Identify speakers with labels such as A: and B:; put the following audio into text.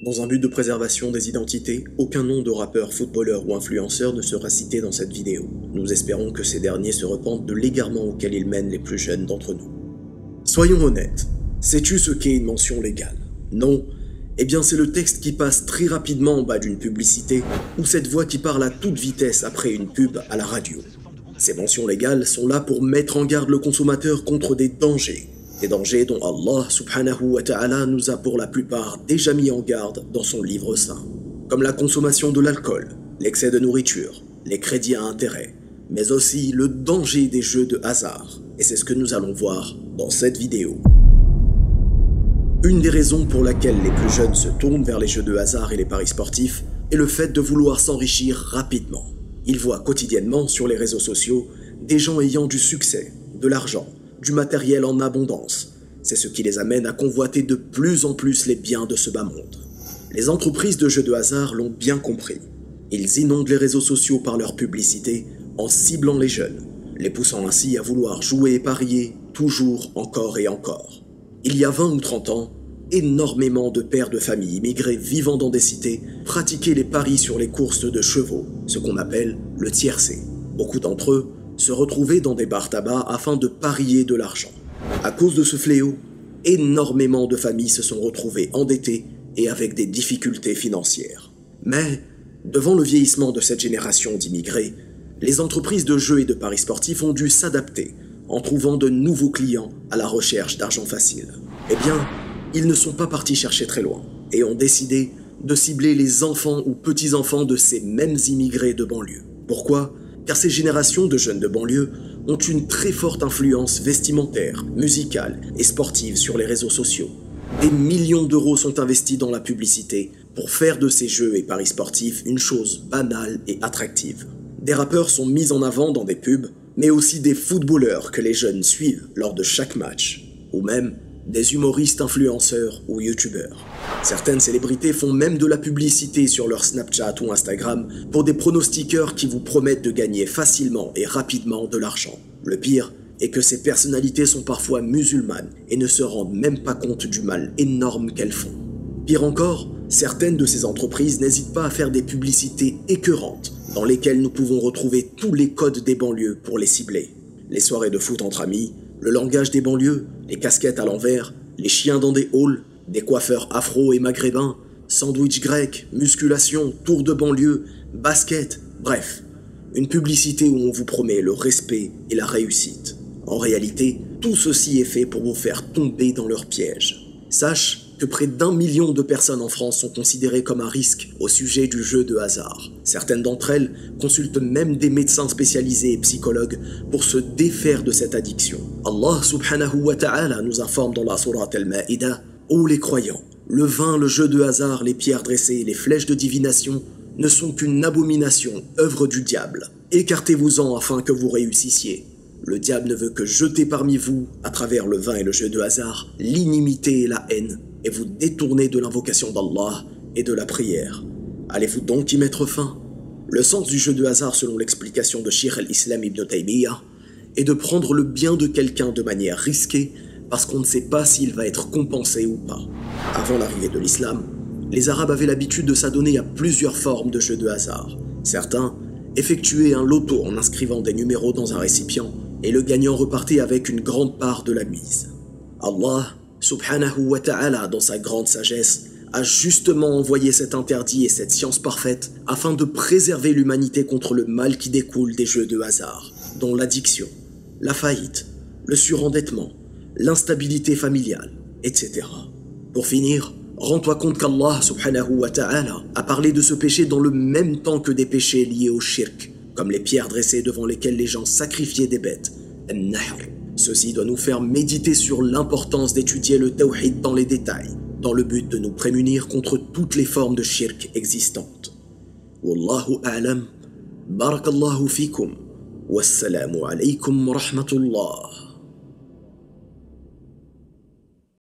A: Dans un but de préservation des identités, aucun nom de rappeur, footballeur ou influenceur ne sera cité dans cette vidéo. Nous espérons que ces derniers se repentent de l'égarement auquel ils mènent les plus jeunes d'entre nous. Soyons honnêtes, sais-tu ce qu'est une mention légale? Non? Eh bien c'est le texte qui passe très rapidement en bas d'une publicité ou cette voix qui parle à toute vitesse après une pub à la radio. Ces mentions légales sont là pour mettre en garde le consommateur contre des dangers. Des dangers dont Allah subhanahu wa ta'ala nous a pour la plupart déjà mis en garde dans son livre saint. Comme la consommation de l'alcool, l'excès de nourriture, les crédits à intérêt, mais aussi le danger des jeux de hasard. Et c'est ce que nous allons voir dans cette vidéo. Une des raisons pour laquelle les plus jeunes se tournent vers les jeux de hasard et les paris sportifs est le fait de vouloir s'enrichir rapidement. Ils voient quotidiennement sur les réseaux sociaux des gens ayant du succès, de l'argent, du matériel en abondance. C'est ce qui les amène à convoiter de plus en plus les biens de ce bas monde. Les entreprises de jeux de hasard l'ont bien compris. Ils inondent les réseaux sociaux par leur publicité en ciblant les jeunes, les poussant ainsi à vouloir jouer et parier toujours, encore et encore. Il y a 20 ou 30 ans, énormément de pères de famille immigrés vivant dans des cités pratiquaient les paris sur les courses de chevaux, ce qu'on appelle le tiercé. Beaucoup d'entre eux se retrouvaient dans des bars tabac afin de parier de l'argent. À cause de ce fléau, énormément de familles se sont retrouvées endettées et avec des difficultés financières. Mais, devant le vieillissement de cette génération d'immigrés, les entreprises de jeux et de paris sportifs ont dû s'adapter en trouvant de nouveaux clients à la recherche d'argent facile. Eh bien, ils ne sont pas partis chercher très loin et ont décidé de cibler les enfants ou petits-enfants de ces mêmes immigrés de banlieue. Pourquoi? Car ces générations de jeunes de banlieue ont une très forte influence vestimentaire, musicale et sportive sur les réseaux sociaux. Des millions d'euros sont investis dans la publicité pour faire de ces jeux et paris sportifs une chose banale et attractive. Des rappeurs sont mis en avant dans des pubs, mais aussi des footballeurs que les jeunes suivent lors de chaque match, ou même des humoristes influenceurs ou youtubeurs. Certaines célébrités font même de la publicité sur leur Snapchat ou Instagram pour des pronostiqueurs qui vous promettent de gagner facilement et rapidement de l'argent. Le pire est que ces personnalités sont parfois musulmanes et ne se rendent même pas compte du mal énorme qu'elles font. Pire encore, certaines de ces entreprises n'hésitent pas à faire des publicités écœurantes dans lesquelles nous pouvons retrouver tous les codes des banlieues pour les cibler. Les soirées de foot entre amis, le langage des banlieues, les casquettes à l'envers, les chiens dans des halls, des coiffeurs afro et maghrébins, sandwich grec, musculation, tour de banlieue, basket, bref, une publicité où on vous promet le respect et la réussite. En réalité, tout ceci est fait pour vous faire tomber dans leur piège. Sache que près d'un million de personnes en France sont considérées comme un risque au sujet du jeu de hasard. Certaines d'entre elles consultent même des médecins spécialisés et psychologues pour se défaire de cette addiction. Allah subhanahu wa ta'ala nous informe dans la sourate Al-Ma'ida Ô les croyants, le vin, le jeu de hasard, les pierres dressées, les flèches de divination ne sont qu'une abomination, œuvre du diable. Écartez-vous-en afin que vous réussissiez. Le diable ne veut que jeter parmi vous, à travers le vin et le jeu de hasard, l'inimité et la haine, et vous détourner de l'invocation d'Allah et de la prière. Allez-vous donc y mettre fin? Le sens du jeu de hasard, selon l'explication de Shir al-Islam ibn Taymiyyah, est de prendre le bien de quelqu'un de manière risquée parce qu'on ne sait pas s'il va être compensé ou pas. Avant l'arrivée de l'islam, les Arabes avaient l'habitude de s'adonner à plusieurs formes de jeux de hasard. Certains effectuaient un loto en inscrivant des numéros dans un récipient et le gagnant repartait avec une grande part de la mise. Allah, subhanahu wa ta'ala, dans sa grande sagesse, a justement envoyé cet interdit et cette science parfaite afin de préserver l'humanité contre le mal qui découle des jeux de hasard, dont l'addiction, la faillite, le surendettement, l'instabilité familiale, etc. Pour finir, rends-toi compte qu'Allah subhanahu wa ta'ala a parlé de ce péché dans le même temps que des péchés liés au shirk, comme les pierres dressées devant lesquelles les gens sacrifiaient des bêtes, Ceci doit nous faire méditer sur l'importance d'étudier le tawhid dans les détails, dans le but de nous prémunir contre toutes les formes de shirk existantes. Wallahu a'lam, barakallahu fikum, wassalamu alaykum rahmatullah.